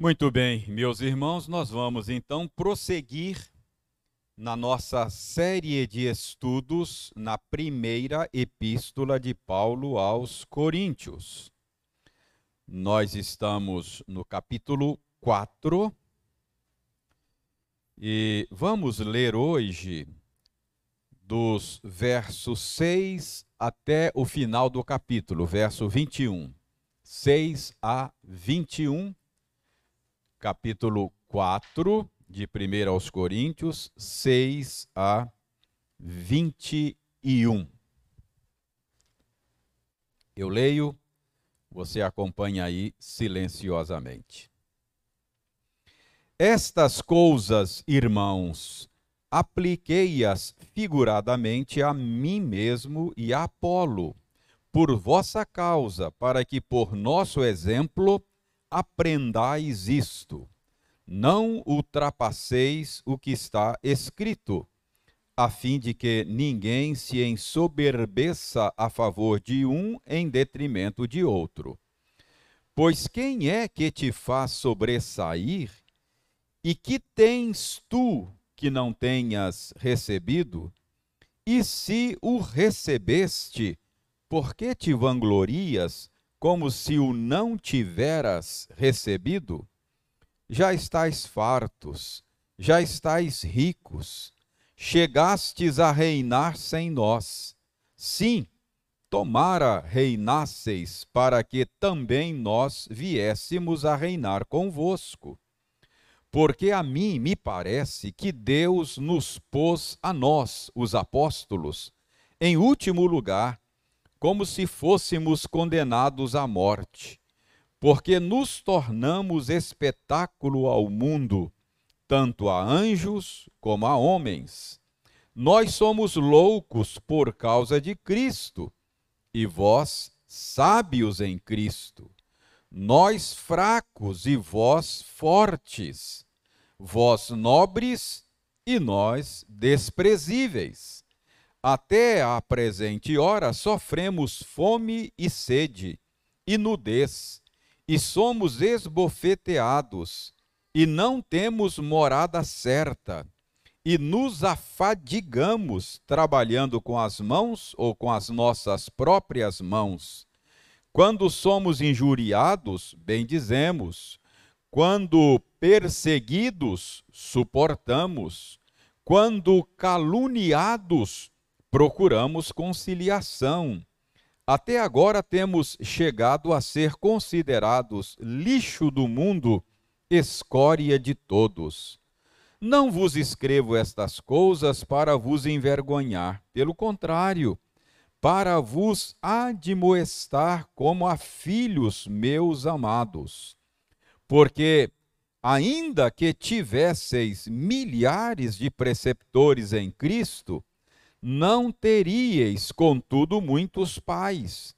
Muito bem, meus irmãos, nós vamos então prosseguir na nossa série de estudos na primeira epístola de Paulo aos Coríntios. Nós estamos no capítulo 4 e vamos ler hoje dos versos 6 até o final do capítulo, verso 21. 6 a 21 capítulo 4, de 1 aos Coríntios, 6 a 21. Eu leio, você acompanha aí silenciosamente. Estas coisas, irmãos, apliquei-as figuradamente a mim mesmo e a Apolo, por vossa causa, para que por nosso exemplo aprendais isto: não ultrapasseis o que está escrito, a fim de que ninguém se ensoberbeça a favor de um em detrimento de outro. Pois quem é que te faz sobressair? E que tens tu que não tenhas recebido? E se o recebeste, por que te vanglorias? Como se o não tiveras recebido? Já estais fartos, já estais ricos, chegastes a reinar sem nós. Sim, tomara reinasseis, para que também nós viéssemos a reinar convosco. Porque a mim me parece que Deus nos pôs a nós, os apóstolos, em último lugar, como se fôssemos condenados à morte, porque nos tornamos espetáculo ao mundo, tanto a anjos como a homens. Nós somos loucos por causa de Cristo, e vós sábios em Cristo. Nós fracos e vós fortes, vós nobres e nós desprezíveis. Até a presente hora sofremos fome e sede, e nudez, e somos esbofeteados, e não temos morada certa, e nos afadigamos trabalhando com as mãos ou com as nossas próprias mãos. Quando somos injuriados, bendizemos. Quando perseguidos, suportamos. Quando caluniados, procuramos conciliação. Até agora temos chegado a ser considerados lixo do mundo, escória de todos. Não vos escrevo estas coisas para vos envergonhar, pelo contrário, para vos admoestar como a filhos meus amados. Porque, ainda que tivesseis milhares de preceptores em Cristo, não teríeis, contudo, muitos pais,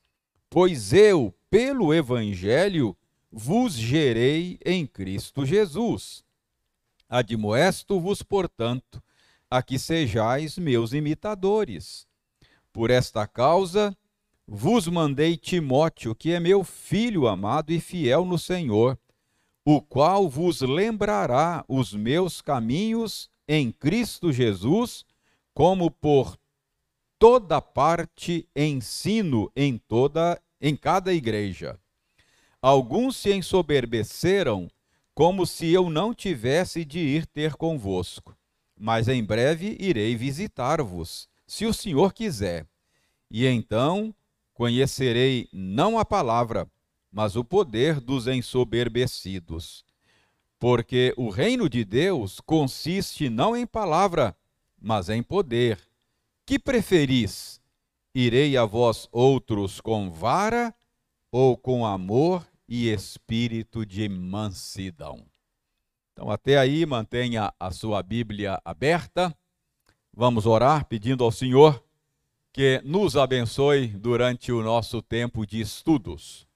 pois eu, pelo Evangelho, vos gerei em Cristo Jesus. Admoesto-vos, portanto, a que sejais meus imitadores. Por esta causa, vos mandei Timóteo, que é meu filho amado e fiel no Senhor, o qual vos lembrará os meus caminhos em Cristo Jesus como por toda parte ensino em toda em cada igreja. Alguns se ensoberbeceram como se eu não tivesse de ir ter convosco, mas em breve irei visitar-vos, se o Senhor quiser. E então conhecerei não a palavra, mas o poder dos ensoberbecidos. Porque o reino de Deus consiste não em palavra, mas em poder. Que preferis? Irei a vós outros com vara ou com amor e espírito de mansidão? Então, até aí, mantenha a sua Bíblia aberta. Vamos orar pedindo ao Senhor que nos abençoe durante o nosso tempo de estudos.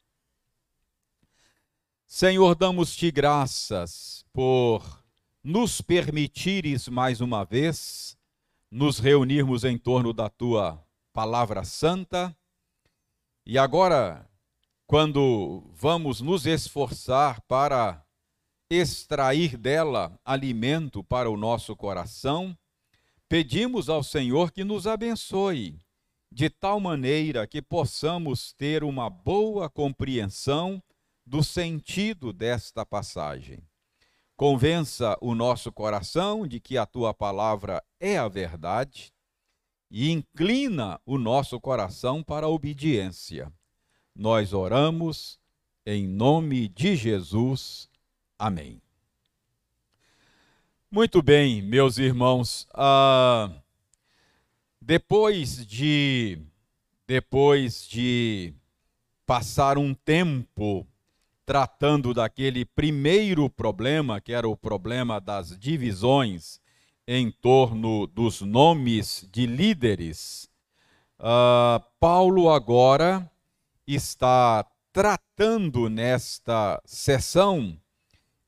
Senhor, damos-te graças por nos permitires mais uma vez nos reunirmos em torno da tua palavra santa. E agora, quando vamos nos esforçar para extrair dela alimento para o nosso coração, pedimos ao Senhor que nos abençoe, de tal maneira que possamos ter uma boa compreensão do sentido desta passagem. Convença o nosso coração de que a tua palavra é a verdade e inclina o nosso coração para a obediência. Nós oramos em nome de Jesus. Amém. Muito bem, meus irmãos. Ah, depois de depois de passar um tempo tratando daquele primeiro problema, que era o problema das divisões em torno dos nomes de líderes, uh, Paulo agora está tratando nesta sessão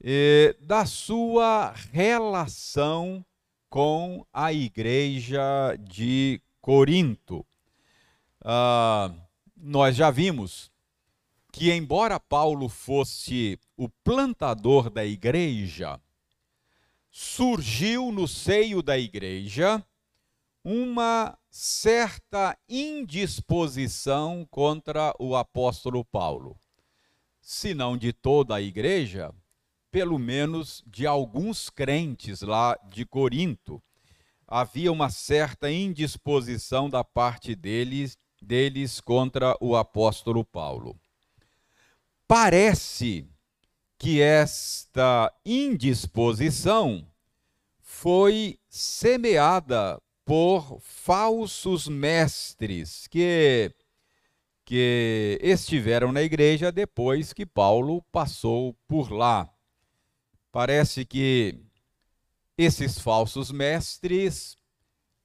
eh, da sua relação com a igreja de Corinto. Uh, nós já vimos que, embora Paulo fosse o plantador da igreja, surgiu no seio da igreja uma certa indisposição contra o apóstolo Paulo. Se não de toda a igreja, pelo menos de alguns crentes lá de Corinto. Havia uma certa indisposição da parte deles, deles contra o apóstolo Paulo. Parece que esta indisposição foi semeada por falsos mestres que que estiveram na igreja depois que Paulo passou por lá. Parece que esses falsos mestres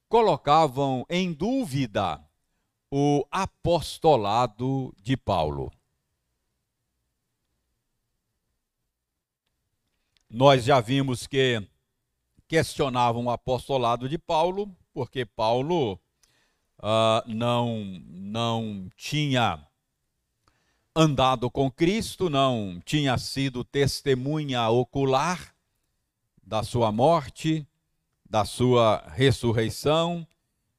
colocavam em dúvida o apostolado de Paulo. Nós já vimos que questionavam o apostolado de Paulo, porque Paulo uh, não, não tinha andado com Cristo, não tinha sido testemunha ocular da sua morte, da sua ressurreição,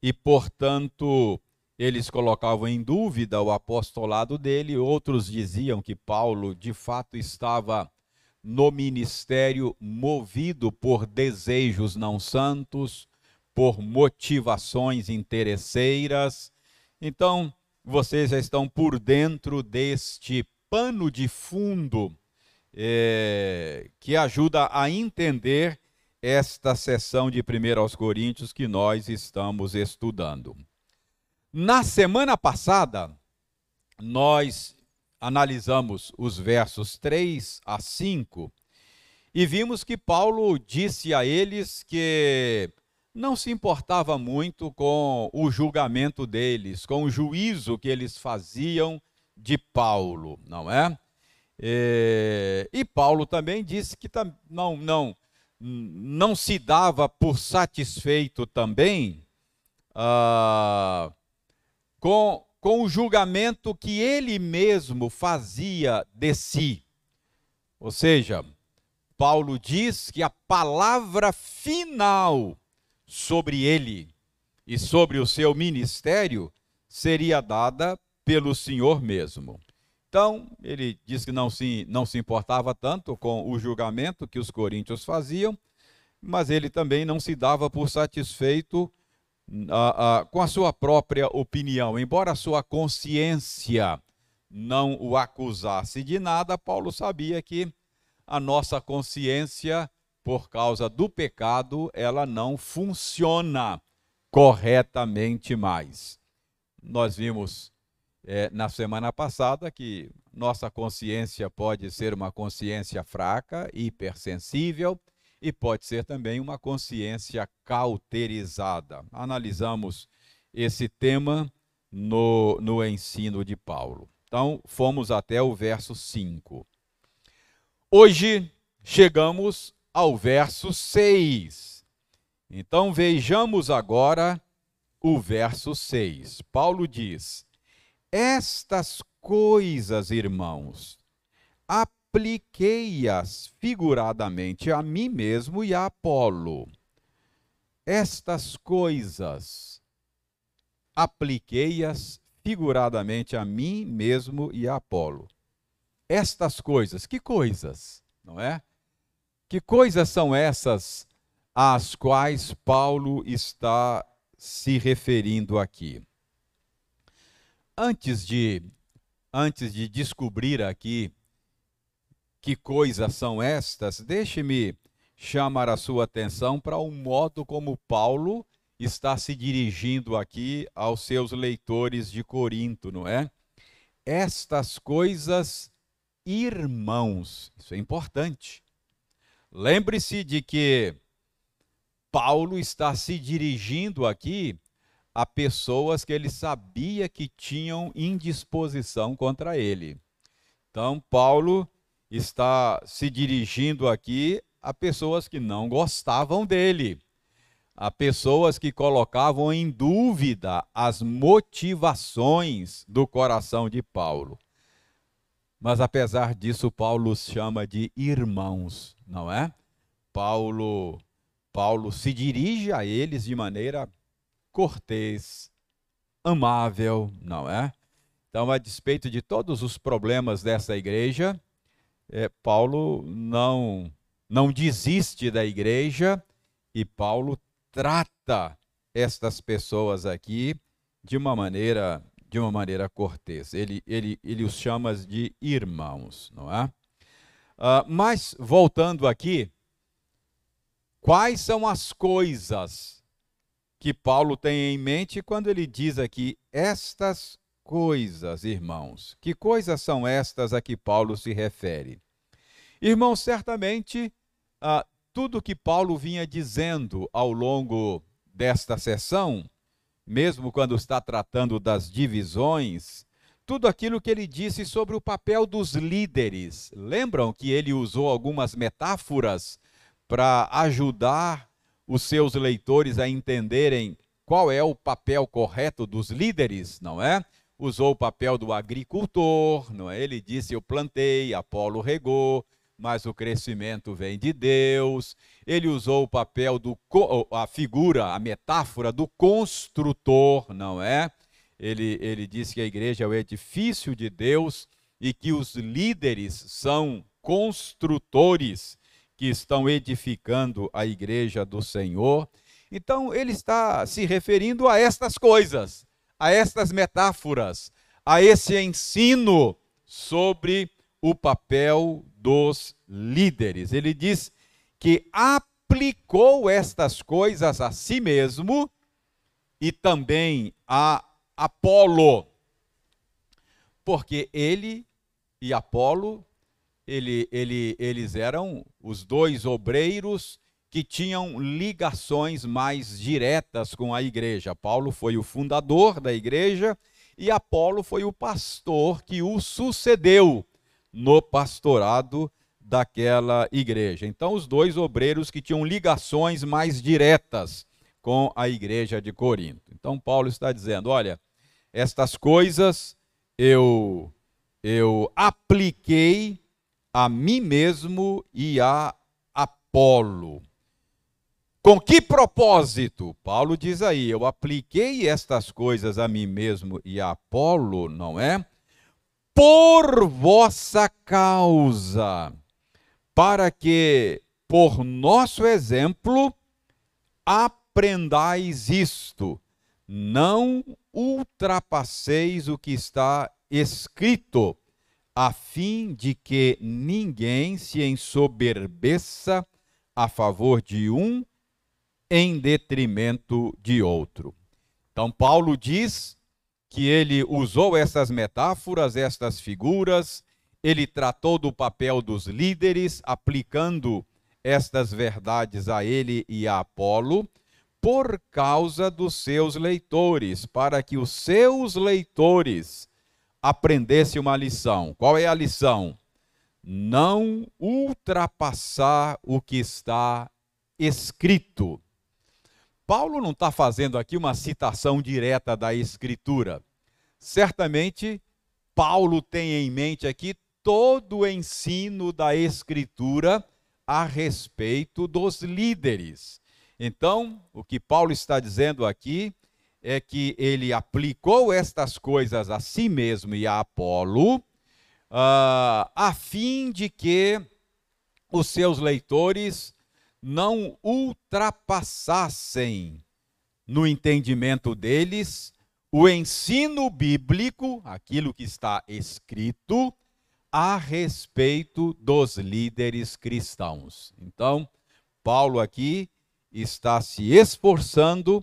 e, portanto, eles colocavam em dúvida o apostolado dele, outros diziam que Paulo de fato estava no ministério movido por desejos não santos, por motivações interesseiras. Então, vocês já estão por dentro deste pano de fundo é, que ajuda a entender esta sessão de 1 aos Coríntios que nós estamos estudando. Na semana passada, nós analisamos os versos 3 a 5 e vimos que Paulo disse a eles que não se importava muito com o julgamento deles, com o juízo que eles faziam de Paulo, não é? E, e Paulo também disse que não, não, não se dava por satisfeito também ah, com com o julgamento que ele mesmo fazia de si. Ou seja, Paulo diz que a palavra final sobre ele e sobre o seu ministério seria dada pelo Senhor mesmo. Então, ele diz que não se, não se importava tanto com o julgamento que os coríntios faziam, mas ele também não se dava por satisfeito com a sua própria opinião, embora a sua consciência não o acusasse de nada, Paulo sabia que a nossa consciência, por causa do pecado, ela não funciona corretamente mais. Nós vimos é, na semana passada que nossa consciência pode ser uma consciência fraca, hipersensível, e pode ser também uma consciência cauterizada. Analisamos esse tema no, no ensino de Paulo. Então, fomos até o verso 5. Hoje chegamos ao verso 6. Então, vejamos agora o verso 6. Paulo diz: Estas coisas, irmãos, apliquei-as figuradamente a mim mesmo e a Apolo. Estas coisas apliquei-as figuradamente a mim mesmo e a Apolo. Estas coisas, que coisas, não é? Que coisas são essas às quais Paulo está se referindo aqui? Antes de antes de descobrir aqui que coisas são estas, deixe-me chamar a sua atenção para o modo como Paulo está se dirigindo aqui aos seus leitores de Corinto, não é? Estas coisas, irmãos, isso é importante. Lembre-se de que Paulo está se dirigindo aqui a pessoas que ele sabia que tinham indisposição contra ele. Então, Paulo está se dirigindo aqui a pessoas que não gostavam dele, a pessoas que colocavam em dúvida as motivações do coração de Paulo. Mas apesar disso, Paulo os chama de irmãos, não é? Paulo Paulo se dirige a eles de maneira cortês, amável, não é? Então, a despeito de todos os problemas dessa igreja, é, Paulo não, não desiste da igreja e Paulo trata estas pessoas aqui de uma maneira de uma maneira cortês. Ele, ele, ele os chama de irmãos, não é? Uh, mas voltando aqui, quais são as coisas que Paulo tem em mente quando ele diz aqui estas coisas, irmãos. Que coisas são estas a que Paulo se refere? Irmãos, certamente ah, tudo que Paulo vinha dizendo ao longo desta sessão, mesmo quando está tratando das divisões, tudo aquilo que ele disse sobre o papel dos líderes. Lembram que ele usou algumas metáforas para ajudar os seus leitores a entenderem qual é o papel correto dos líderes, não é? Usou o papel do agricultor, não é? Ele disse: Eu plantei, Apolo regou, mas o crescimento vem de Deus. Ele usou o papel do a figura, a metáfora do construtor, não é? Ele, ele disse que a igreja é o edifício de Deus e que os líderes são construtores que estão edificando a igreja do Senhor. Então, ele está se referindo a estas coisas, a estas metáforas, a esse ensino sobre o papel dos líderes. Ele diz que aplicou estas coisas a si mesmo e também a Apolo, porque ele e Apolo ele, ele, eles eram os dois obreiros que tinham ligações mais diretas com a igreja. Paulo foi o fundador da igreja e Apolo foi o pastor que o sucedeu no pastorado daquela igreja. Então, os dois obreiros que tinham ligações mais diretas com a igreja de Corinto. Então, Paulo está dizendo: olha, estas coisas eu, eu apliquei a mim mesmo e a Apolo. Com que propósito? Paulo diz aí: eu apliquei estas coisas a mim mesmo e a Apolo, não é? Por vossa causa, para que, por nosso exemplo, aprendais isto, não ultrapasseis o que está escrito a fim de que ninguém se ensoberbeça a favor de um em detrimento de outro. Então, Paulo diz que ele usou essas metáforas, estas figuras, ele tratou do papel dos líderes, aplicando estas verdades a ele e a Apolo, por causa dos seus leitores, para que os seus leitores aprendesse uma lição. Qual é a lição? Não ultrapassar o que está escrito. Paulo não está fazendo aqui uma citação direta da Escritura. Certamente, Paulo tem em mente aqui todo o ensino da Escritura a respeito dos líderes. Então, o que Paulo está dizendo aqui é que ele aplicou estas coisas a si mesmo e a Apolo, uh, a fim de que os seus leitores não ultrapassassem no entendimento deles o ensino bíblico, aquilo que está escrito, a respeito dos líderes cristãos. Então, Paulo aqui está se esforçando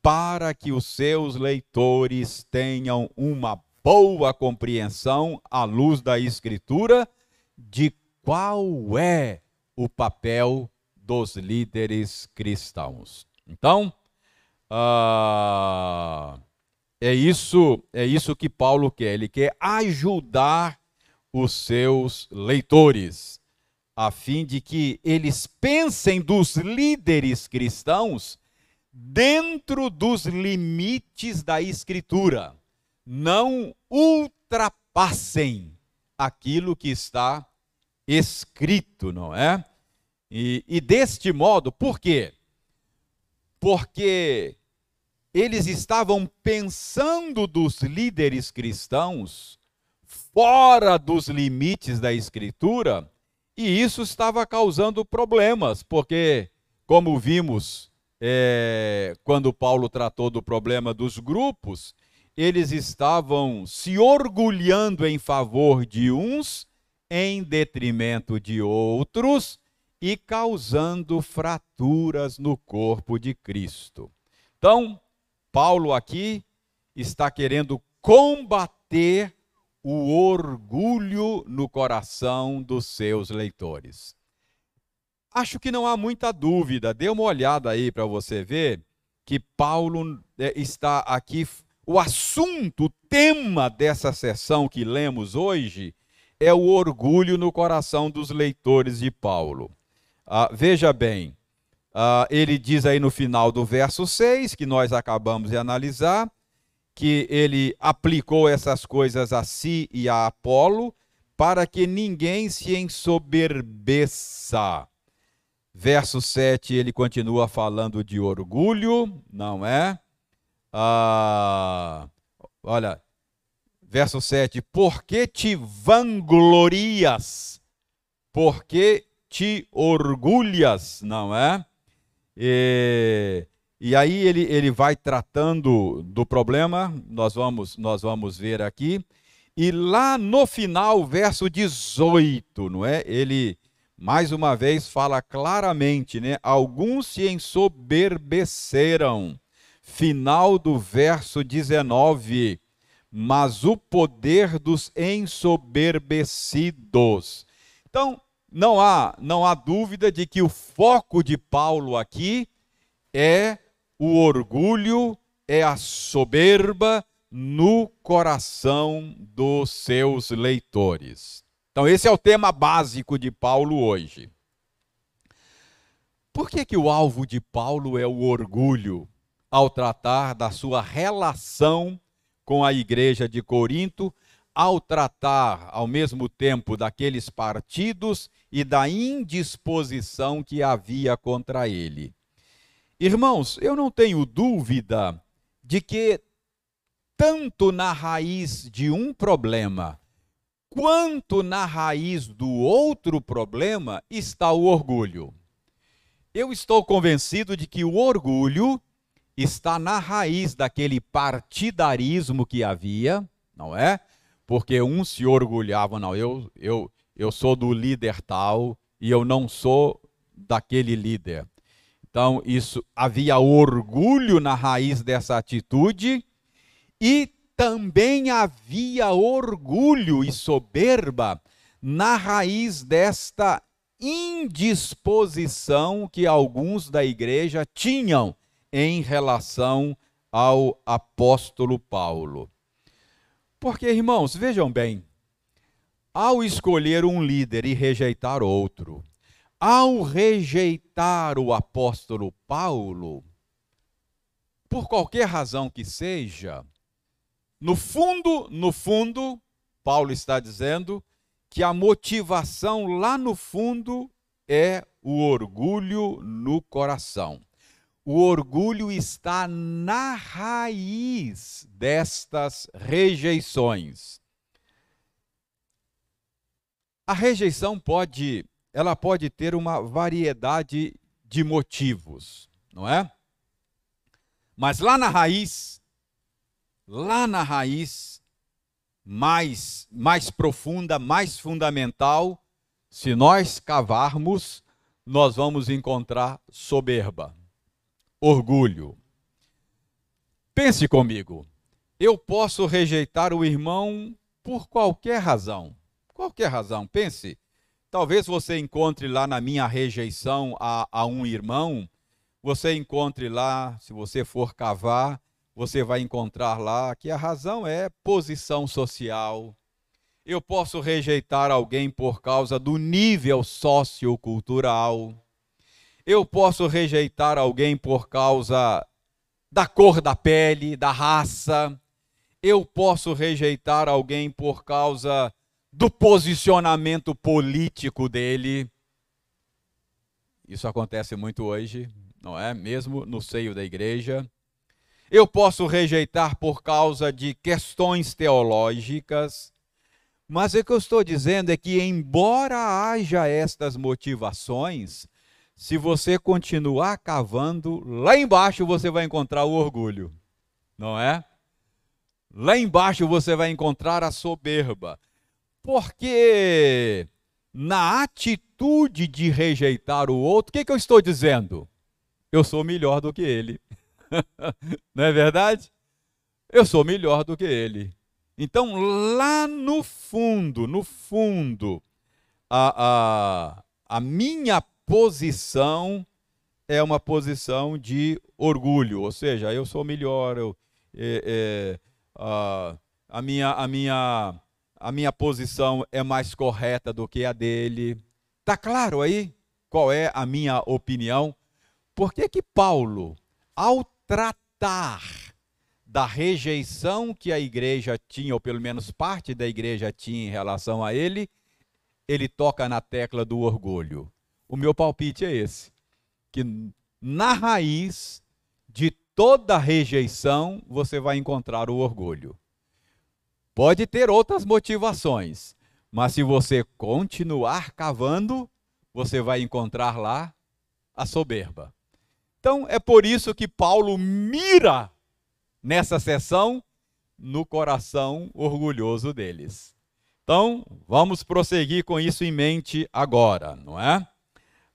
para que os seus leitores tenham uma boa compreensão à luz da Escritura de qual é o papel dos líderes cristãos. Então, uh, é isso, é isso que Paulo quer. Ele quer ajudar os seus leitores, a fim de que eles pensem dos líderes cristãos dentro dos limites da Escritura. Não ultrapassem aquilo que está escrito, não é? E, e deste modo, por quê? Porque eles estavam pensando dos líderes cristãos fora dos limites da Escritura, e isso estava causando problemas, porque, como vimos é, quando Paulo tratou do problema dos grupos, eles estavam se orgulhando em favor de uns em detrimento de outros e causando fraturas no corpo de Cristo. Então, Paulo aqui está querendo combater o orgulho no coração dos seus leitores. Acho que não há muita dúvida. Dê uma olhada aí para você ver que Paulo é, está aqui. O assunto, o tema dessa sessão que lemos hoje é o orgulho no coração dos leitores de Paulo. Ah, veja bem, ah, ele diz aí no final do verso 6, que nós acabamos de analisar, que ele aplicou essas coisas a si e a Apolo, para que ninguém se ensoberbeça. Verso 7, ele continua falando de orgulho, não é? Ah, olha, verso 7, por que te vanglorias? Por que te orgulhas, não é? E, e aí ele, ele vai tratando do problema, nós vamos, nós vamos ver aqui. E lá no final, verso 18, não é? Ele mais uma vez fala claramente, né? Alguns se ensoberbeceram. Final do verso 19. Mas o poder dos ensoberbecidos. Então, não há, não há dúvida de que o foco de Paulo aqui é o orgulho, é a soberba no coração dos seus leitores. Então, esse é o tema básico de Paulo hoje. Por que, que o alvo de Paulo é o orgulho ao tratar da sua relação com a igreja de Corinto, ao tratar ao mesmo tempo daqueles partidos e da indisposição que havia contra ele? Irmãos, eu não tenho dúvida de que, tanto na raiz de um problema quanto na raiz do outro problema está o orgulho. Eu estou convencido de que o orgulho está na raiz daquele partidarismo que havia, não é? Porque uns se orgulhavam, não, eu, eu, eu sou do líder tal e eu não sou daquele líder. Então, isso havia orgulho na raiz dessa atitude e também havia orgulho e soberba na raiz desta indisposição que alguns da igreja tinham em relação ao apóstolo Paulo. Porque, irmãos, vejam bem, ao escolher um líder e rejeitar outro, ao rejeitar o apóstolo Paulo, por qualquer razão que seja, no fundo, no fundo, Paulo está dizendo que a motivação lá no fundo é o orgulho no coração. O orgulho está na raiz destas rejeições. A rejeição pode, ela pode ter uma variedade de motivos, não é? Mas lá na raiz, lá na raiz mais mais profunda, mais fundamental, se nós cavarmos, nós vamos encontrar soberba, orgulho. Pense comigo. Eu posso rejeitar o irmão por qualquer razão. Qualquer razão. Pense. Talvez você encontre lá na minha rejeição a, a um irmão, você encontre lá, se você for cavar, você vai encontrar lá que a razão é posição social. Eu posso rejeitar alguém por causa do nível sociocultural. Eu posso rejeitar alguém por causa da cor da pele, da raça. Eu posso rejeitar alguém por causa do posicionamento político dele. Isso acontece muito hoje, não é? Mesmo no seio da igreja. Eu posso rejeitar por causa de questões teológicas. Mas o que eu estou dizendo é que, embora haja estas motivações, se você continuar cavando, lá embaixo você vai encontrar o orgulho, não é? Lá embaixo você vai encontrar a soberba. Porque na atitude de rejeitar o outro, o que, que eu estou dizendo? Eu sou melhor do que ele. Não é verdade? Eu sou melhor do que ele. Então, lá no fundo, no fundo, a, a, a minha posição é uma posição de orgulho, ou seja, eu sou melhor, eu, é, é, a, a, minha, a minha a minha posição é mais correta do que a dele. Tá claro aí qual é a minha opinião? Por que que Paulo, ao tratar da rejeição que a igreja tinha, ou pelo menos parte da igreja tinha em relação a ele, ele toca na tecla do orgulho. O meu palpite é esse, que na raiz de toda rejeição você vai encontrar o orgulho. Pode ter outras motivações, mas se você continuar cavando, você vai encontrar lá a soberba. Então é por isso que Paulo mira nessa sessão no coração orgulhoso deles. Então, vamos prosseguir com isso em mente agora, não é?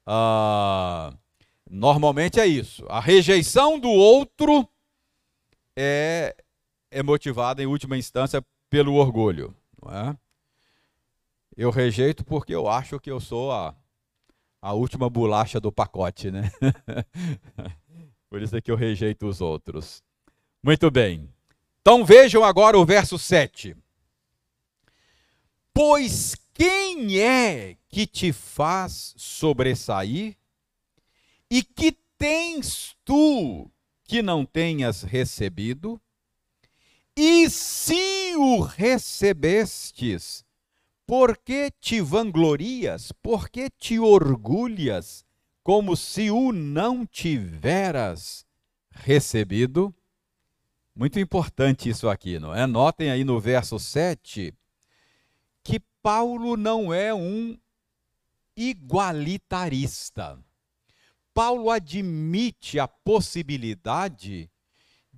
Ah, normalmente é isso. A rejeição do outro é, é motivada, em última instância, pelo orgulho. Não é? Eu rejeito porque eu acho que eu sou a, a última bolacha do pacote, né? Por isso é que eu rejeito os outros. Muito bem. Então vejam agora o verso 7. Pois quem é que te faz sobressair? E que tens tu que não tenhas recebido? E se o recebestes, por que te vanglorias? Por que te orgulhas, como se o não tiveras recebido? Muito importante isso aqui, não é? Notem aí no verso 7 que Paulo não é um igualitarista. Paulo admite a possibilidade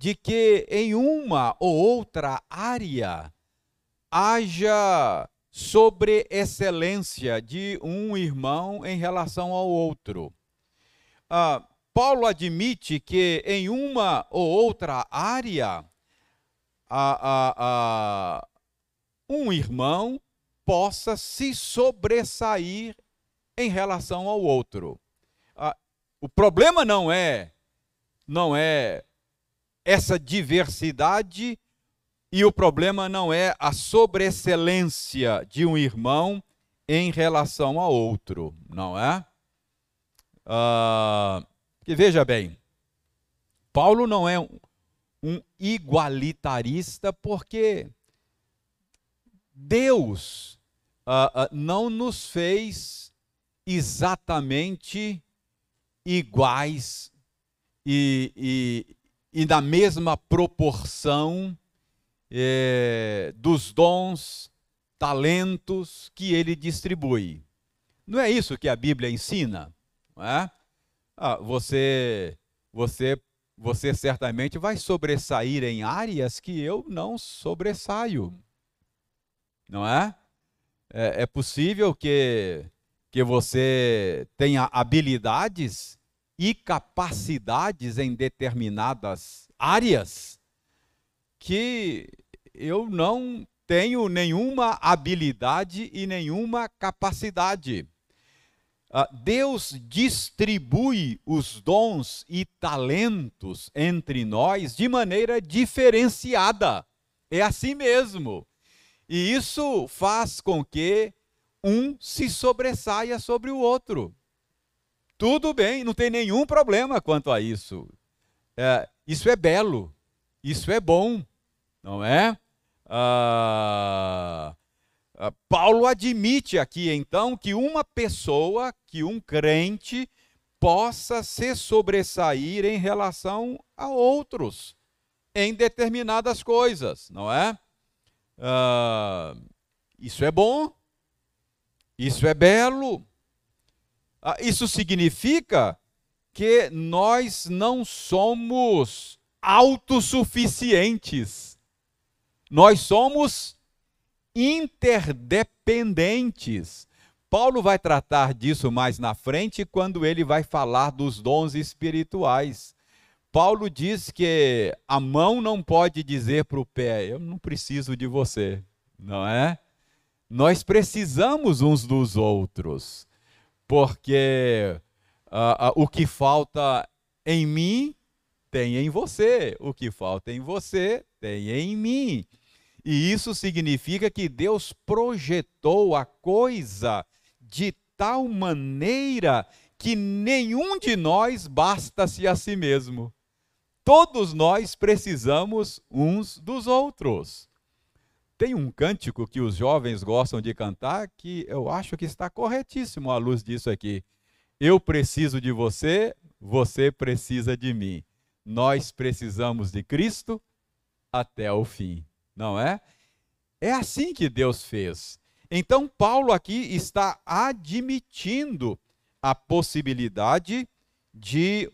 de que em uma ou outra área haja sobreexcelência de um irmão em relação ao outro. Ah, Paulo admite que em uma ou outra área um irmão possa se sobressair em relação ao outro. Ah, o problema não é não é essa diversidade e o problema não é a sobreexcelência de um irmão em relação a outro, não é? Uh, que veja bem, Paulo não é um, igualitarista porque Deus uh, uh, não nos fez exatamente iguais e, e, e na mesma proporção é, dos dons, talentos que ele distribui. Não é isso que a Bíblia ensina? Não é? Ah, você, você, você certamente vai sobressair em áreas que eu não sobressaio. Não é? É, é possível que, que você tenha habilidades e capacidades em determinadas áreas que eu não tenho nenhuma habilidade e nenhuma capacidade. Ah, Deus distribui os dons e talentos entre nós de maneira diferenciada. É assim mesmo. E isso faz com que um se sobressaia sobre o outro. Tudo bem, não tem nenhum problema quanto a isso. É, isso é belo, isso é bom, não é? Ah, ah, Paulo admite aqui então que uma pessoa, que um crente, possa se sobressair em relação a outros em determinadas coisas, não é? Ah, isso é bom, isso é belo, isso significa que nós não somos autossuficientes, nós somos interdependentes. Paulo vai tratar disso mais na frente quando ele vai falar dos dons espirituais. Paulo diz que a mão não pode dizer para o pé: Eu não preciso de você, não é? Nós precisamos uns dos outros, porque uh, uh, o que falta em mim tem em você, o que falta em você tem em mim. E isso significa que Deus projetou a coisa de tal maneira que nenhum de nós basta-se a si mesmo. Todos nós precisamos uns dos outros. Tem um cântico que os jovens gostam de cantar que eu acho que está corretíssimo à luz disso aqui. Eu preciso de você, você precisa de mim. Nós precisamos de Cristo até o fim não é? É assim que Deus fez. Então, Paulo aqui está admitindo a possibilidade de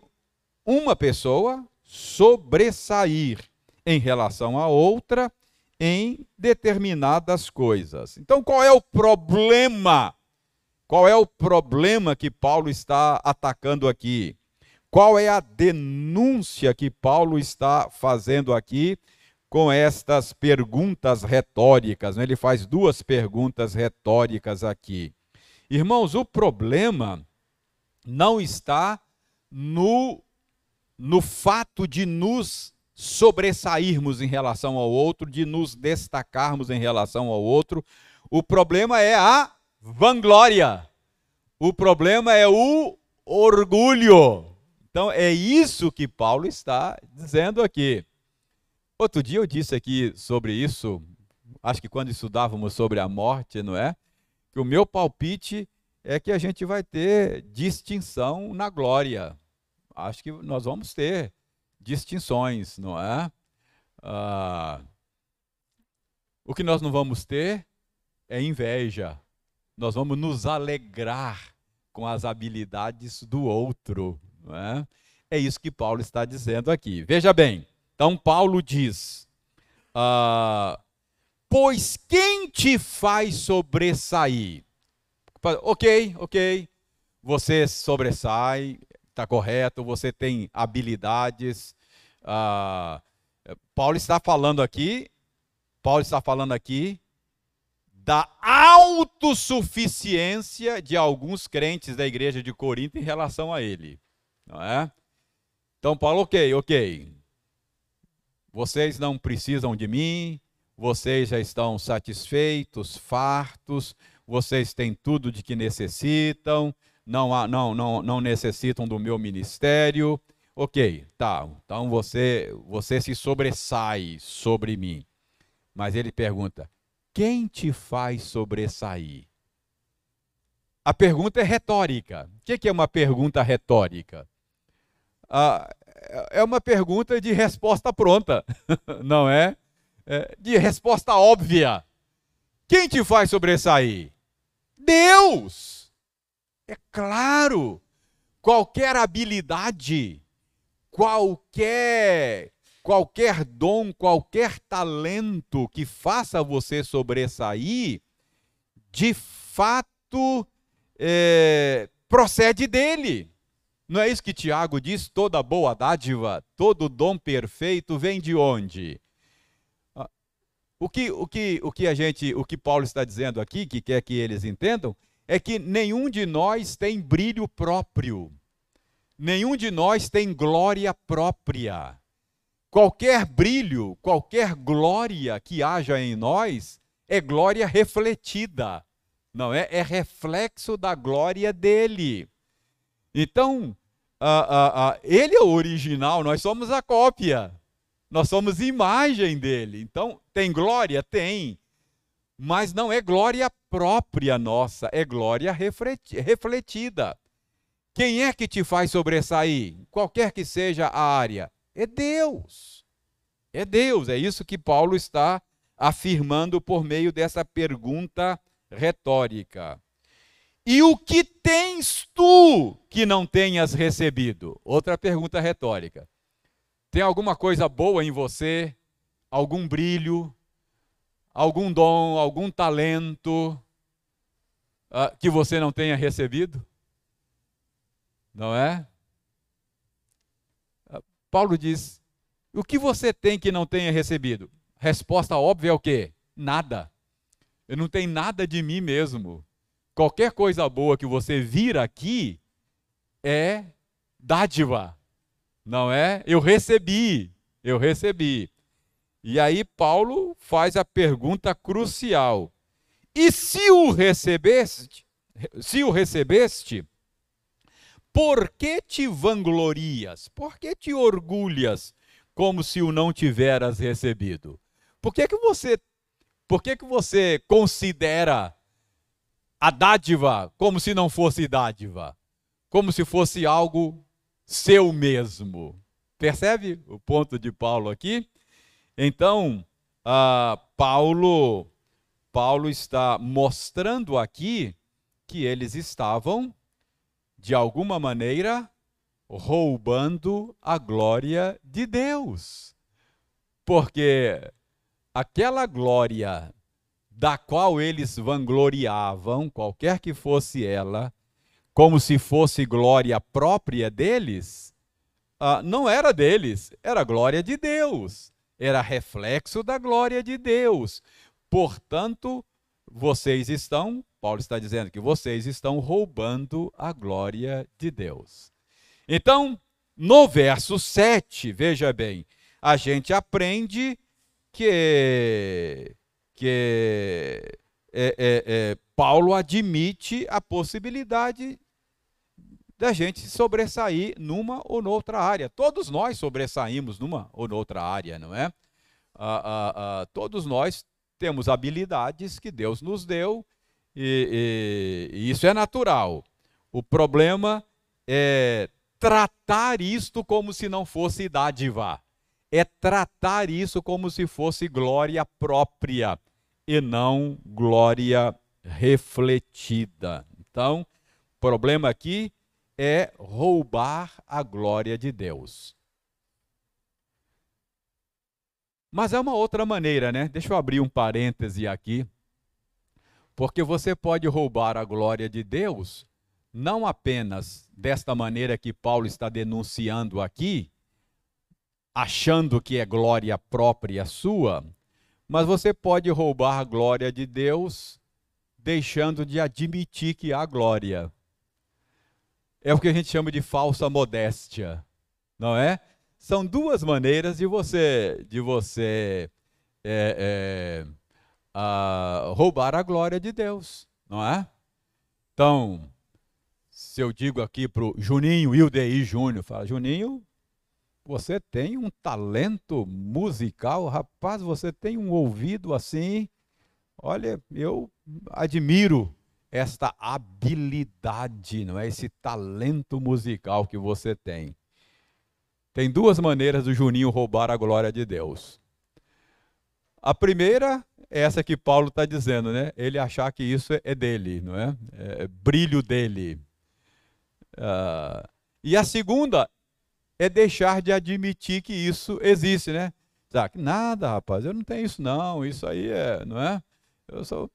uma pessoa sobressair em relação a outra em determinadas coisas. Então, qual é o problema? Qual é o problema que Paulo está atacando aqui? Qual é a denúncia que Paulo está fazendo aqui com estas perguntas retóricas. Né? Ele faz duas perguntas retóricas aqui. Irmãos, o problema não está no, no fato de nos sobressairmos em relação ao outro, de nos destacarmos em relação ao outro. O problema é a vanglória. O problema é o orgulho. Então é isso que Paulo está dizendo aqui. Outro dia eu disse aqui sobre isso, acho que quando estudávamos sobre a morte, não é? Que o meu palpite é que a gente vai ter distinção na glória. Acho que nós vamos ter distinções, não é? Ah, o que nós não vamos ter é inveja. Nós vamos nos alegrar com as habilidades do outro, não é? É isso que Paulo está dizendo aqui. Veja bem. Então, Paulo diz: ah, Pois quem te faz sobressair? Ok, ok, você sobressai, está correto, você tem habilidades. Ah, Paulo está falando aqui, Paulo está falando aqui da autossuficiência de alguns crentes da igreja de Corinto em relação a ele. Não é? Então, Paulo, ok, ok. Vocês não precisam de mim, vocês já estão satisfeitos, fartos, vocês têm tudo de que necessitam, não, não, não, não necessitam do meu ministério. Ok, tá, então você, você se sobressai sobre mim. Mas ele pergunta: quem te faz sobressair? A pergunta é retórica. O que é uma pergunta retórica? Ah, é uma pergunta de resposta pronta, não é? é? De resposta óbvia. Quem te faz sobressair? Deus! É claro! Qualquer habilidade, qualquer qualquer dom, qualquer talento que faça você sobressair, de fato é, procede dele. Não é isso que Tiago diz? Toda boa dádiva, todo dom perfeito vem de onde? Ah, o que, o que, o que a gente, o que Paulo está dizendo aqui, que quer que eles entendam, é que nenhum de nós tem brilho próprio. Nenhum de nós tem glória própria. Qualquer brilho, qualquer glória que haja em nós é glória refletida, não é? É reflexo da glória dele. Então, ele é o original, nós somos a cópia, nós somos imagem dele. Então, tem glória? Tem. Mas não é glória própria nossa, é glória refletida. Quem é que te faz sobressair? Qualquer que seja a área. É Deus. É Deus. É isso que Paulo está afirmando por meio dessa pergunta retórica. E o que tens tu que não tenhas recebido? Outra pergunta retórica. Tem alguma coisa boa em você? Algum brilho? Algum dom? Algum talento uh, que você não tenha recebido? Não é? Ah, Paulo diz: o que você tem que não tenha recebido? Resposta óbvia é o quê? Nada. Eu não tenho nada de mim mesmo. Qualquer coisa boa que você vir aqui é dádiva. Não é? Eu recebi. Eu recebi. E aí Paulo faz a pergunta crucial: E se o recebeste? Se o recebeste, por que te vanglorias? Por que te orgulhas como se o não tiveras recebido? Por que, que você por que, que você considera a dádiva como se não fosse dádiva? Como se fosse algo seu mesmo? Percebe o ponto de Paulo aqui? Então, uh, Paulo, Paulo está mostrando aqui que eles estavam de alguma maneira, roubando a glória de Deus. Porque aquela glória da qual eles vangloriavam, qualquer que fosse ela, como se fosse glória própria deles, uh, não era deles, era glória de Deus, era reflexo da glória de Deus. Portanto, vocês estão Paulo está dizendo que vocês estão roubando a glória de Deus. Então, no verso 7, veja bem, a gente aprende que, que é, é, é, Paulo admite a possibilidade da gente sobressair numa ou noutra área. Todos nós sobressaímos numa ou noutra área, não é? Ah, ah, ah, todos nós temos habilidades que Deus nos deu e, e, e isso é natural. O problema é tratar isto como se não fosse dádiva. É tratar isso como se fosse glória própria e não glória refletida. Então, o problema aqui é roubar a glória de Deus. Mas é uma outra maneira, né? Deixa eu abrir um parêntese aqui. Porque você pode roubar a glória de Deus, não apenas desta maneira que Paulo está denunciando aqui, achando que é glória própria sua, mas você pode roubar a glória de Deus deixando de admitir que há glória. É o que a gente chama de falsa modéstia, não é? São duas maneiras de você, de você é, é, a roubar a glória de Deus, não é? Então, se eu digo aqui para o Juninho, Ildeí Júnior, fala, Juninho, você tem um talento musical, rapaz, você tem um ouvido assim Olha, eu admiro esta habilidade, não é? Esse talento musical que você tem. Tem duas maneiras do Juninho roubar a glória de Deus. A primeira é essa que Paulo está dizendo, né? Ele achar que isso é dele, não é? é brilho dele. Uh, e a segunda é deixar de admitir que isso existe, né? Nada, rapaz, eu não tenho isso não, isso aí é, não é? Eu sou.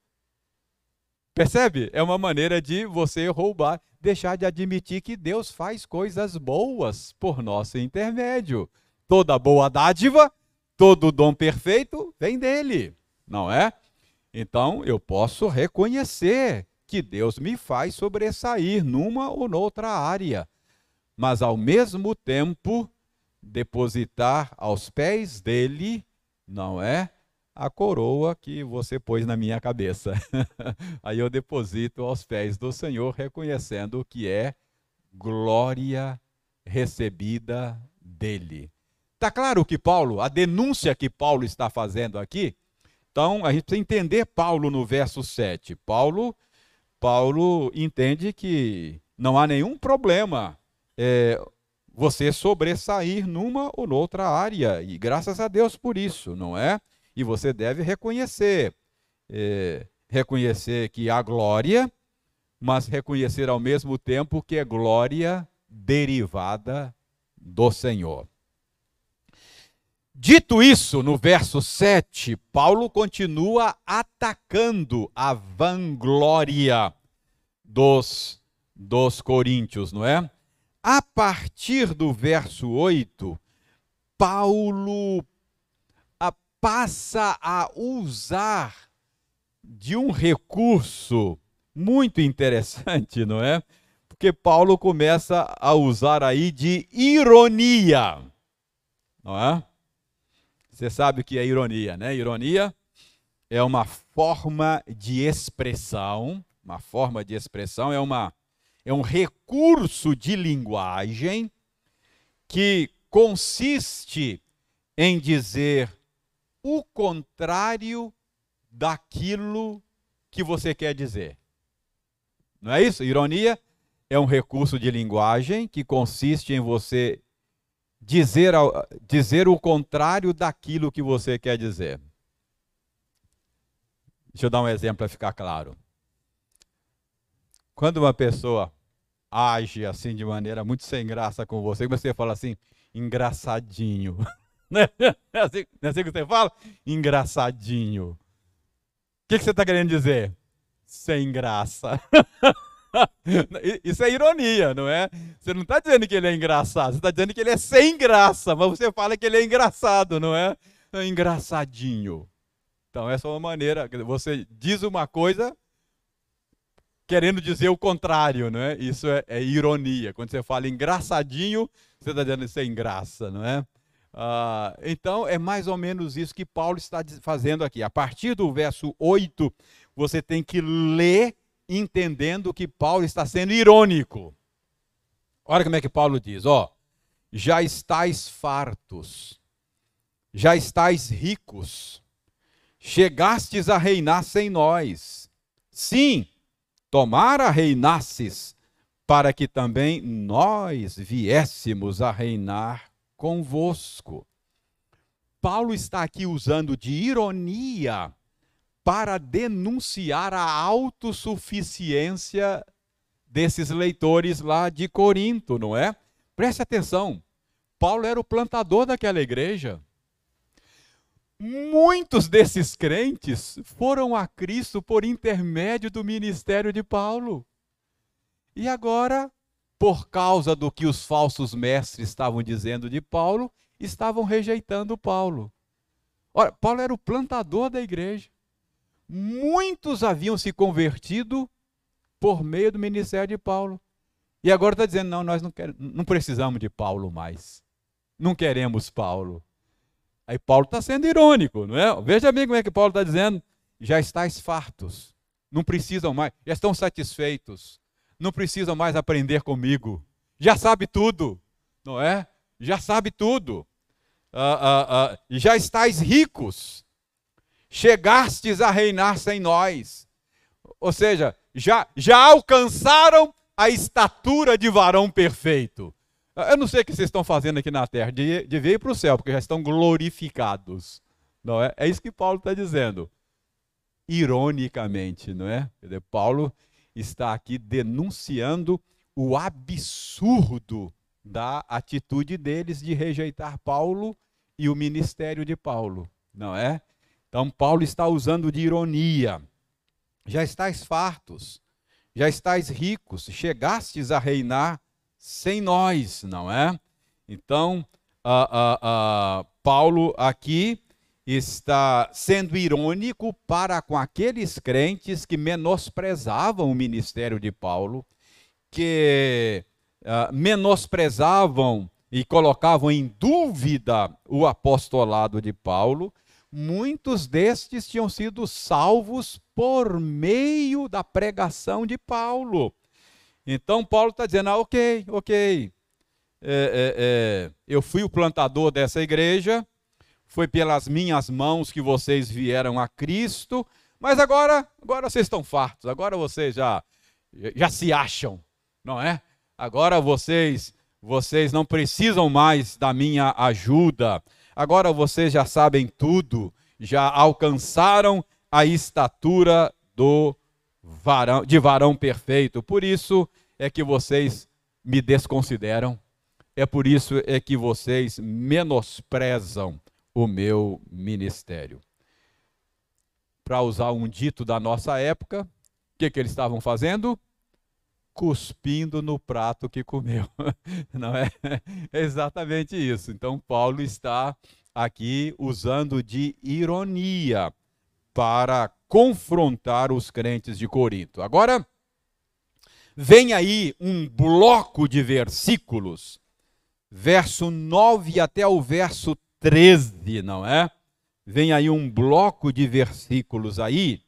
Percebe? É uma maneira de você roubar, deixar de admitir que Deus faz coisas boas por nosso intermédio. Toda boa dádiva, todo dom perfeito vem dele, não é? Então eu posso reconhecer que Deus me faz sobressair numa ou noutra área, mas ao mesmo tempo depositar aos pés dele, não é? A coroa que você pôs na minha cabeça. Aí eu deposito aos pés do Senhor, reconhecendo que é glória recebida dele. Está claro que Paulo, a denúncia que Paulo está fazendo aqui? Então, a gente precisa entender Paulo no verso 7. Paulo, Paulo entende que não há nenhum problema é, você sobressair numa ou noutra área. E graças a Deus por isso, não é? E você deve reconhecer. É, reconhecer que há glória, mas reconhecer ao mesmo tempo que é glória derivada do Senhor. Dito isso, no verso 7, Paulo continua atacando a vanglória dos, dos coríntios, não é? A partir do verso 8, Paulo passa a usar de um recurso muito interessante, não é? Porque Paulo começa a usar aí de ironia, não é? Você sabe o que é ironia, né? Ironia é uma forma de expressão, uma forma de expressão é uma é um recurso de linguagem que consiste em dizer o contrário daquilo que você quer dizer. Não é isso? Ironia é um recurso de linguagem que consiste em você dizer, dizer o contrário daquilo que você quer dizer. Deixa eu dar um exemplo para ficar claro. Quando uma pessoa age assim de maneira muito sem graça com você, você fala assim, engraçadinho. Não é assim, não é assim que você fala? Engraçadinho. O que, que você está querendo dizer? Sem graça. Isso é ironia, não é? Você não está dizendo que ele é engraçado, você está dizendo que ele é sem graça, mas você fala que ele é engraçado, não é? é engraçadinho. Então, essa é uma maneira. Você diz uma coisa querendo dizer o contrário, não é? Isso é, é ironia. Quando você fala engraçadinho, você está dizendo sem graça, não é? Ah, então, é mais ou menos isso que Paulo está fazendo aqui. A partir do verso 8, você tem que ler entendendo que Paulo está sendo irônico. Olha como é que Paulo diz: ó, já estáis fartos, já estáis ricos, chegastes a reinar sem nós. Sim, tomara reinasses, para que também nós viéssemos a reinar convosco. Paulo está aqui usando de ironia para denunciar a autossuficiência desses leitores lá de Corinto, não é? Preste atenção. Paulo era o plantador daquela igreja. Muitos desses crentes foram a Cristo por intermédio do ministério de Paulo. E agora, por causa do que os falsos mestres estavam dizendo de Paulo, estavam rejeitando Paulo. Ora, Paulo era o plantador da igreja. Muitos haviam se convertido por meio do ministério de Paulo. E agora está dizendo: não, nós não, quer, não precisamos de Paulo mais. Não queremos Paulo. Aí Paulo está sendo irônico, não é? Veja bem como é que Paulo está dizendo. Já estáis fartos, não precisam mais, já estão satisfeitos, não precisam mais aprender comigo, já sabe tudo, não é? Já sabe tudo. Ah, ah, ah, já estáis ricos, chegastes a reinar sem nós. Ou seja, já, já alcançaram a estatura de varão perfeito. Eu não sei o que vocês estão fazendo aqui na terra, de, de vir para o céu, porque já estão glorificados. Não é? é isso que Paulo está dizendo. Ironicamente, não é? Paulo está aqui denunciando o absurdo da atitude deles de rejeitar Paulo e o ministério de Paulo, não é? Então Paulo está usando de ironia. Já estáis fartos, já estáis ricos, chegastes a reinar sem nós, não é? Então, Paulo aqui está sendo irônico para com aqueles crentes que menosprezavam o ministério de Paulo, que uh, menosprezavam e colocavam em dúvida o apostolado de Paulo, muitos destes tinham sido salvos por meio da pregação de Paulo. Então, Paulo está dizendo: ah, ok, ok, é, é, é, eu fui o plantador dessa igreja, foi pelas minhas mãos que vocês vieram a Cristo, mas agora, agora vocês estão fartos, agora vocês já, já se acham, não é? Agora vocês, vocês não precisam mais da minha ajuda. Agora vocês já sabem tudo, já alcançaram a estatura do varão, de varão perfeito. Por isso é que vocês me desconsideram. É por isso é que vocês menosprezam o meu ministério. Para usar um dito da nossa época, o que, que eles estavam fazendo? Cuspindo no prato que comeu. Não é? é exatamente isso. Então, Paulo está aqui usando de ironia para confrontar os crentes de Corinto. Agora, vem aí um bloco de versículos, verso 9 até o verso 13, não é? Vem aí um bloco de versículos aí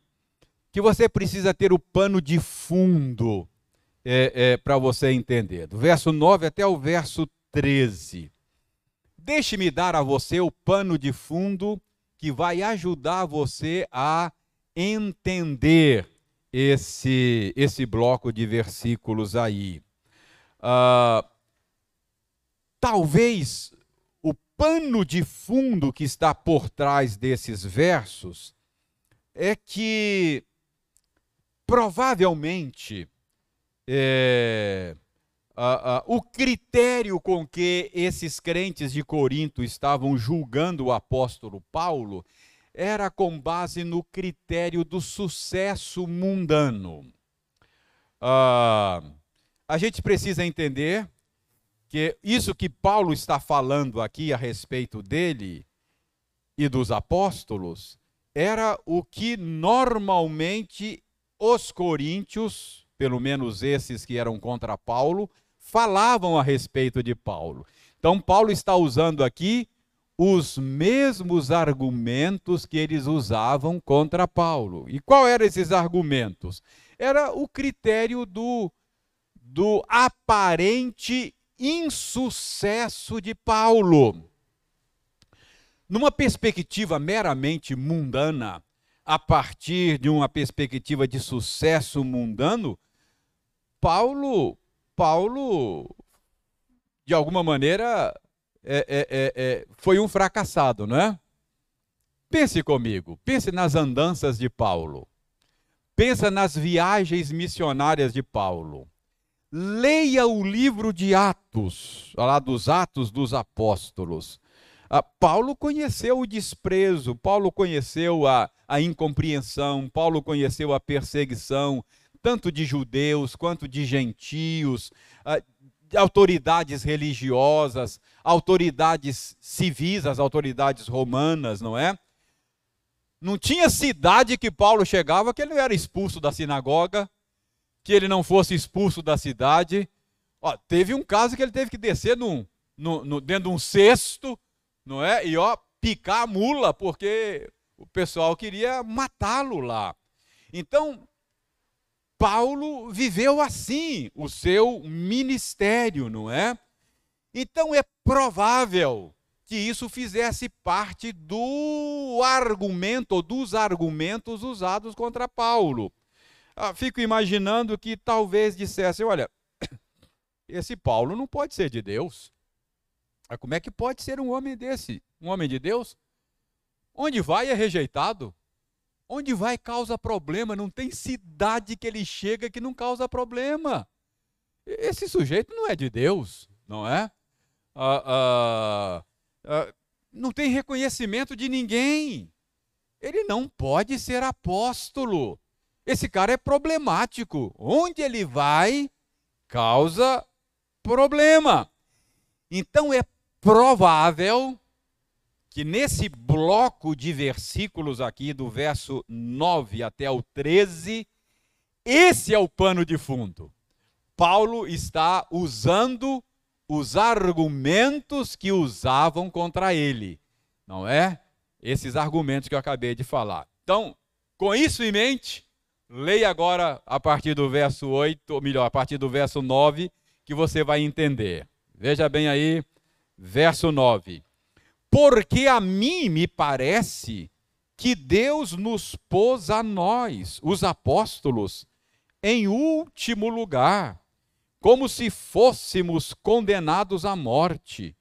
que você precisa ter o pano de fundo é, é, para você entender. Do verso 9 até o verso 13. Deixe-me dar a você o pano de fundo que vai ajudar você a entender esse, esse bloco de versículos aí. Uh, talvez o pano de fundo que está por trás desses versos é que provavelmente é, a, a, o critério com que esses crentes de Corinto estavam julgando o apóstolo Paulo era com base no critério do sucesso mundano. Ah, a gente precisa entender que isso que Paulo está falando aqui a respeito dele e dos apóstolos era o que normalmente os coríntios pelo menos esses que eram contra Paulo, falavam a respeito de Paulo. Então, Paulo está usando aqui os mesmos argumentos que eles usavam contra Paulo. E qual eram esses argumentos? Era o critério do, do aparente insucesso de Paulo. Numa perspectiva meramente mundana, a partir de uma perspectiva de sucesso mundano, Paulo, Paulo, de alguma maneira, é, é, é, é, foi um fracassado, não é? Pense comigo, pense nas andanças de Paulo, pensa nas viagens missionárias de Paulo. Leia o livro de Atos, lá dos Atos dos Apóstolos. Ah, Paulo conheceu o desprezo, Paulo conheceu a, a incompreensão, Paulo conheceu a perseguição, tanto de judeus quanto de gentios, ah, de autoridades religiosas, autoridades civis, as autoridades romanas, não é? Não tinha cidade que Paulo chegava que ele era expulso da sinagoga, que ele não fosse expulso da cidade. Ó, teve um caso que ele teve que descer num, dentro de um cesto não é? E ó, picar a mula, porque o pessoal queria matá-lo lá. Então, Paulo viveu assim o seu ministério, não é? Então é provável que isso fizesse parte do argumento, dos argumentos usados contra Paulo. Ah, fico imaginando que talvez dissesse: olha, esse Paulo não pode ser de Deus. Ah, como é que pode ser um homem desse? Um homem de Deus? Onde vai é rejeitado. Onde vai causa problema. Não tem cidade que ele chega que não causa problema. Esse sujeito não é de Deus, não é? Ah, ah, ah, não tem reconhecimento de ninguém. Ele não pode ser apóstolo. Esse cara é problemático. Onde ele vai, causa problema. Então é provável que nesse bloco de versículos aqui, do verso 9 até o 13, esse é o pano de fundo. Paulo está usando os argumentos que usavam contra ele, não é? Esses argumentos que eu acabei de falar. Então, com isso em mente, leia agora a partir do verso 8, ou melhor, a partir do verso 9, que você vai entender. Veja bem aí, verso 9. Porque a mim me parece que Deus nos pôs a nós, os apóstolos, em último lugar como se fôssemos condenados à morte,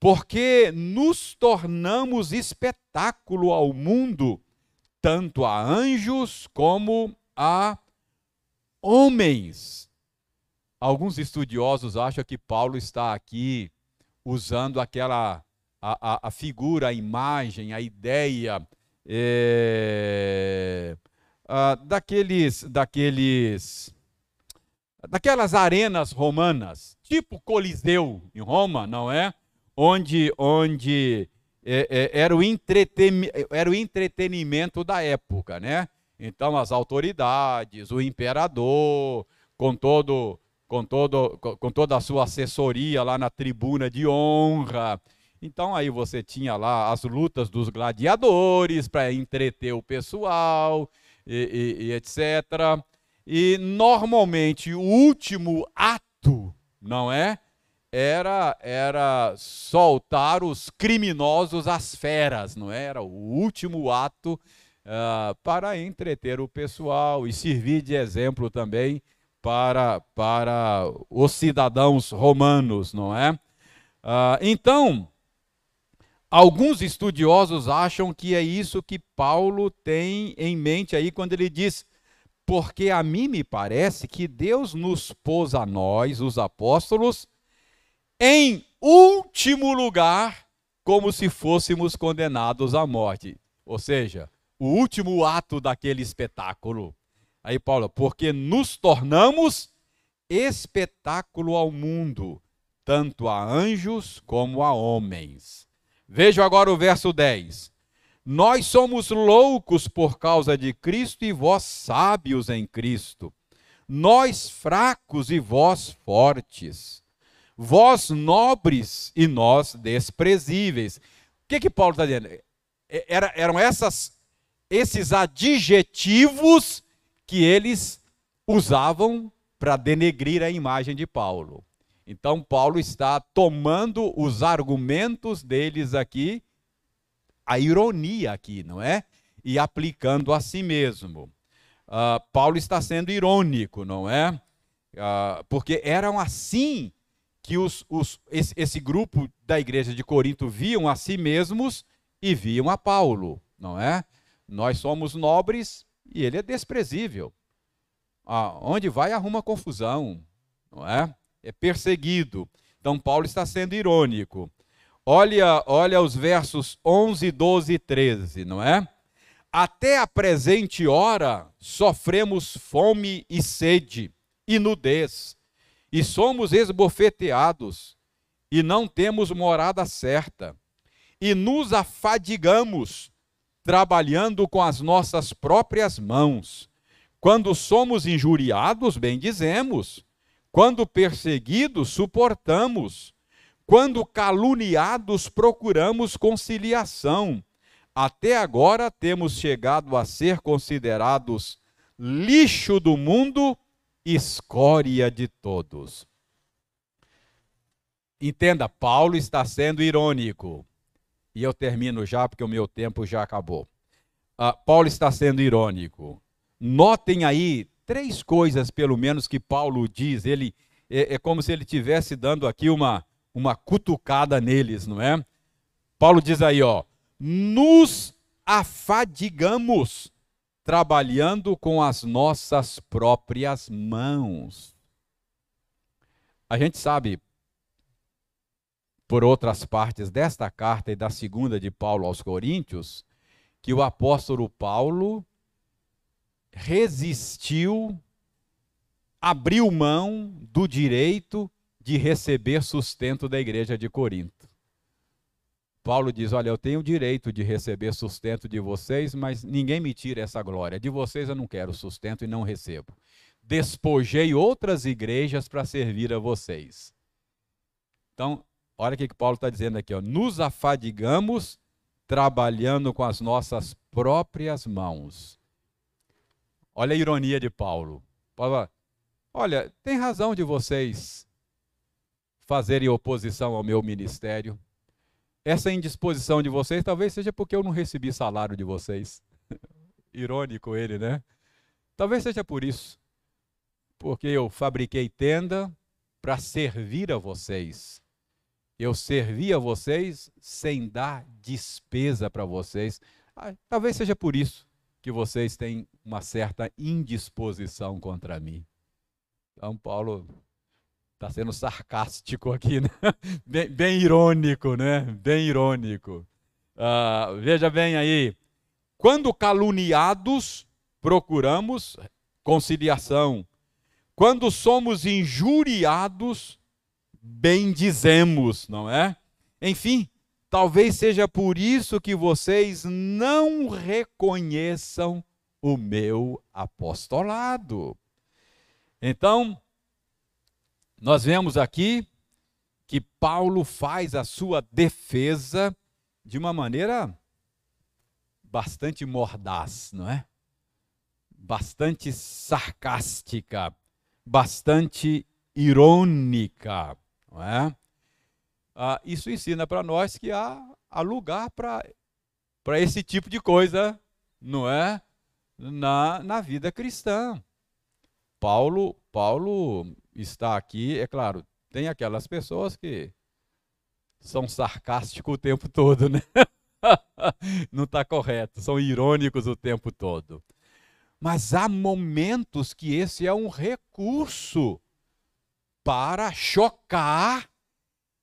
porque nos tornamos espetáculo ao mundo, tanto a anjos como a homens. Alguns estudiosos acham que Paulo está aqui usando aquela a, a, a figura, a imagem, a ideia é, a, daqueles daqueles daquelas arenas romanas, tipo Coliseu em Roma, não é? Onde, onde é, é, era, o era o entretenimento da época, né? Então as autoridades, o imperador, com todo, com todo, com toda a sua assessoria lá na tribuna de honra. Então aí você tinha lá as lutas dos gladiadores para entreter o pessoal e, e, e etc. E normalmente o último ato, não é? Era era soltar os criminosos às feras, não é? Era o último ato uh, para entreter o pessoal e servir de exemplo também para, para os cidadãos romanos, não é? Uh, então, alguns estudiosos acham que é isso que Paulo tem em mente aí quando ele diz porque a mim me parece que Deus nos pôs a nós, os apóstolos, em último lugar, como se fôssemos condenados à morte. Ou seja, o último ato daquele espetáculo. Aí, Paulo, porque nos tornamos espetáculo ao mundo, tanto a anjos como a homens. Veja agora o verso 10. Nós somos loucos por causa de Cristo e vós sábios em Cristo. Nós fracos e vós fortes. Vós nobres e nós desprezíveis. O que que Paulo está dizendo? Era, eram essas, esses adjetivos que eles usavam para denegrir a imagem de Paulo. Então, Paulo está tomando os argumentos deles aqui a ironia aqui, não é? E aplicando a si mesmo. Uh, Paulo está sendo irônico, não é? Uh, porque eram assim que os, os, esse, esse, grupo da igreja de Corinto viam a si mesmos e viam a Paulo, não é? Nós somos nobres e ele é desprezível. Ah, onde vai arruma confusão, não é? É perseguido. Então Paulo está sendo irônico. Olha, olha os versos 11, 12 e 13, não é? Até a presente hora sofremos fome e sede e nudez, e somos esbofeteados, e não temos morada certa, e nos afadigamos, trabalhando com as nossas próprias mãos. Quando somos injuriados, bem dizemos, quando perseguidos, suportamos quando caluniados, procuramos conciliação. Até agora temos chegado a ser considerados lixo do mundo, escória de todos. Entenda, Paulo está sendo irônico. e eu termino já porque o meu tempo já acabou. Uh, Paulo está sendo irônico. Notem aí três coisas, pelo menos, que Paulo diz. Ele é, é como se ele estivesse dando aqui uma, uma cutucada neles, não é? Paulo diz aí, ó, nos afadigamos trabalhando com as nossas próprias mãos. A gente sabe, por outras partes desta carta e da segunda de Paulo aos Coríntios, que o apóstolo Paulo resistiu, abriu mão do direito de receber sustento da igreja de Corinto. Paulo diz: Olha, eu tenho o direito de receber sustento de vocês, mas ninguém me tira essa glória. De vocês eu não quero sustento e não recebo. Despojei outras igrejas para servir a vocês. Então, olha o que Paulo está dizendo aqui: ó, nos afadigamos trabalhando com as nossas próprias mãos. Olha a ironia de Paulo. Paulo olha, tem razão de vocês fazerem oposição ao meu ministério essa indisposição de vocês talvez seja porque eu não recebi salário de vocês. Irônico ele, né? Talvez seja por isso. Porque eu fabriquei tenda para servir a vocês. Eu servi a vocês sem dar despesa para vocês. Ah, talvez seja por isso que vocês têm uma certa indisposição contra mim. Então, Paulo Está sendo sarcástico aqui, né? bem, bem, irônico, né? Bem irônico. Uh, veja bem aí. Quando caluniados, procuramos conciliação. Quando somos injuriados, bendizemos, não é? Enfim, talvez seja por isso que vocês não reconheçam o meu apostolado. Então, nós vemos aqui que Paulo faz a sua defesa de uma maneira bastante mordaz, não é? Bastante sarcástica, bastante irônica, não é? Ah, isso ensina para nós que há, há lugar para esse tipo de coisa, não é? Na, na vida cristã. Paulo, Paulo está aqui, é claro, tem aquelas pessoas que são sarcásticos o tempo todo, né? Não está correto, são irônicos o tempo todo. Mas há momentos que esse é um recurso para chocar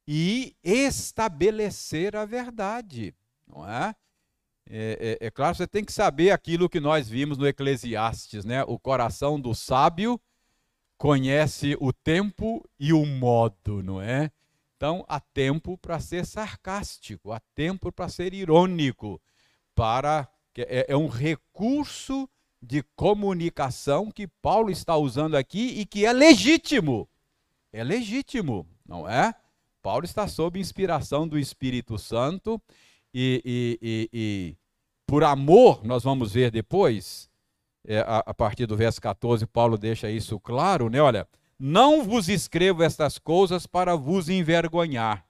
e estabelecer a verdade, não é? É, é, é claro, você tem que saber aquilo que nós vimos no Eclesiastes, né? O coração do sábio conhece o tempo e o modo, não é? Então, há tempo para ser sarcástico, há tempo para ser irônico, para é, é um recurso de comunicação que Paulo está usando aqui e que é legítimo. É legítimo, não é? Paulo está sob inspiração do Espírito Santo e, e, e, e por amor, nós vamos ver depois, é, a, a, partir do verso 14, Paulo deixa isso claro, né? Olha, não vos escrevo estas coisas para vos envergonhar,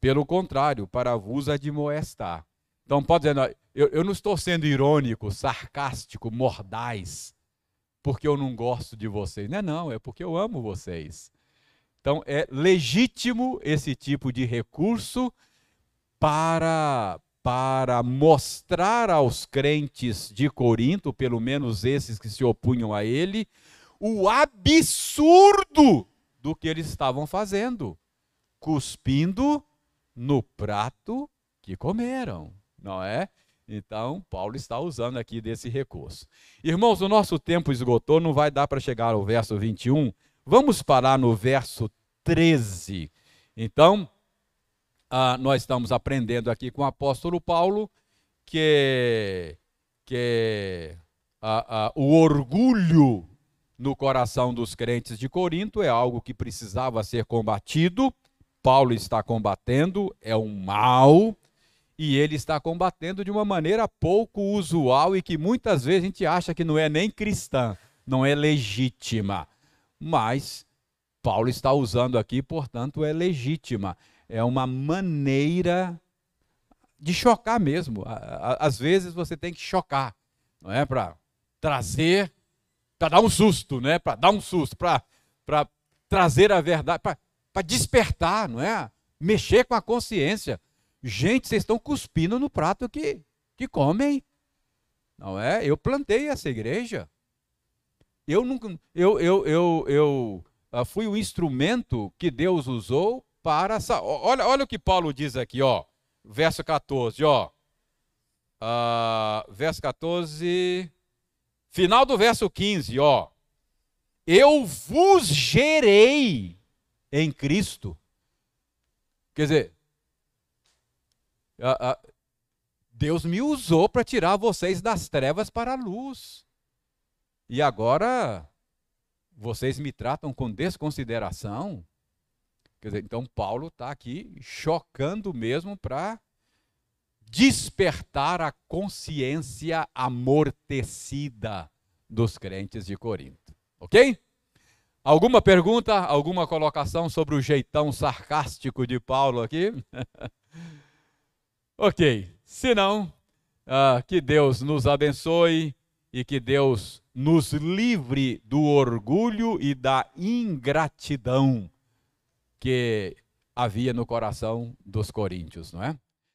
pelo contrário, para vos admoestar. Então, pode dizer, eu, eu não estou sendo irônico, sarcástico, mordaz, porque eu não gosto de vocês. Não é não, é porque eu amo vocês. Então, é legítimo esse tipo de recurso para, para mostrar aos crentes de Corinto, pelo menos esses que se opunham a ele, o absurdo do que eles estavam fazendo, cuspindo no prato que comeram, não é? Então, Paulo está usando aqui desse recurso. Irmãos, o nosso tempo esgotou, não vai dar para chegar ao verso 21. Vamos parar no verso 13. Então, ah, nós estamos aprendendo aqui com o apóstolo Paulo que, que ah, ah, o orgulho no coração dos crentes de Corinto é algo que precisava ser combatido. Paulo está combatendo, é um mal, e ele está combatendo de uma maneira pouco usual e que muitas vezes a gente acha que não é nem cristã, não é legítima. Mas Paulo está usando aqui, portanto, é legítima é uma maneira de chocar mesmo. Às vezes você tem que chocar, não é? Para trazer, para dar um susto, né? Para dar um susto, para trazer a verdade, para despertar, não é? Mexer com a consciência. Gente, vocês estão cuspindo no prato que, que comem. Não é? Eu plantei essa igreja. Eu nunca, eu, eu, eu, eu uh, fui o instrumento que Deus usou para. Olha, olha o que Paulo diz aqui, ó, verso 14, ó. Uh, verso 14, final do verso 15, ó. Eu vos gerei em Cristo. Quer dizer, uh, Deus me usou para tirar vocês das trevas para a luz. E agora vocês me tratam com desconsideração? Quer dizer, então Paulo está aqui chocando mesmo para despertar a consciência amortecida dos crentes de Corinto. Ok? Alguma pergunta, alguma colocação sobre o jeitão sarcástico de Paulo aqui? ok. Se não, uh, que Deus nos abençoe e que Deus nos livre do orgulho e da ingratidão que havia no coração dos coríntios, não é?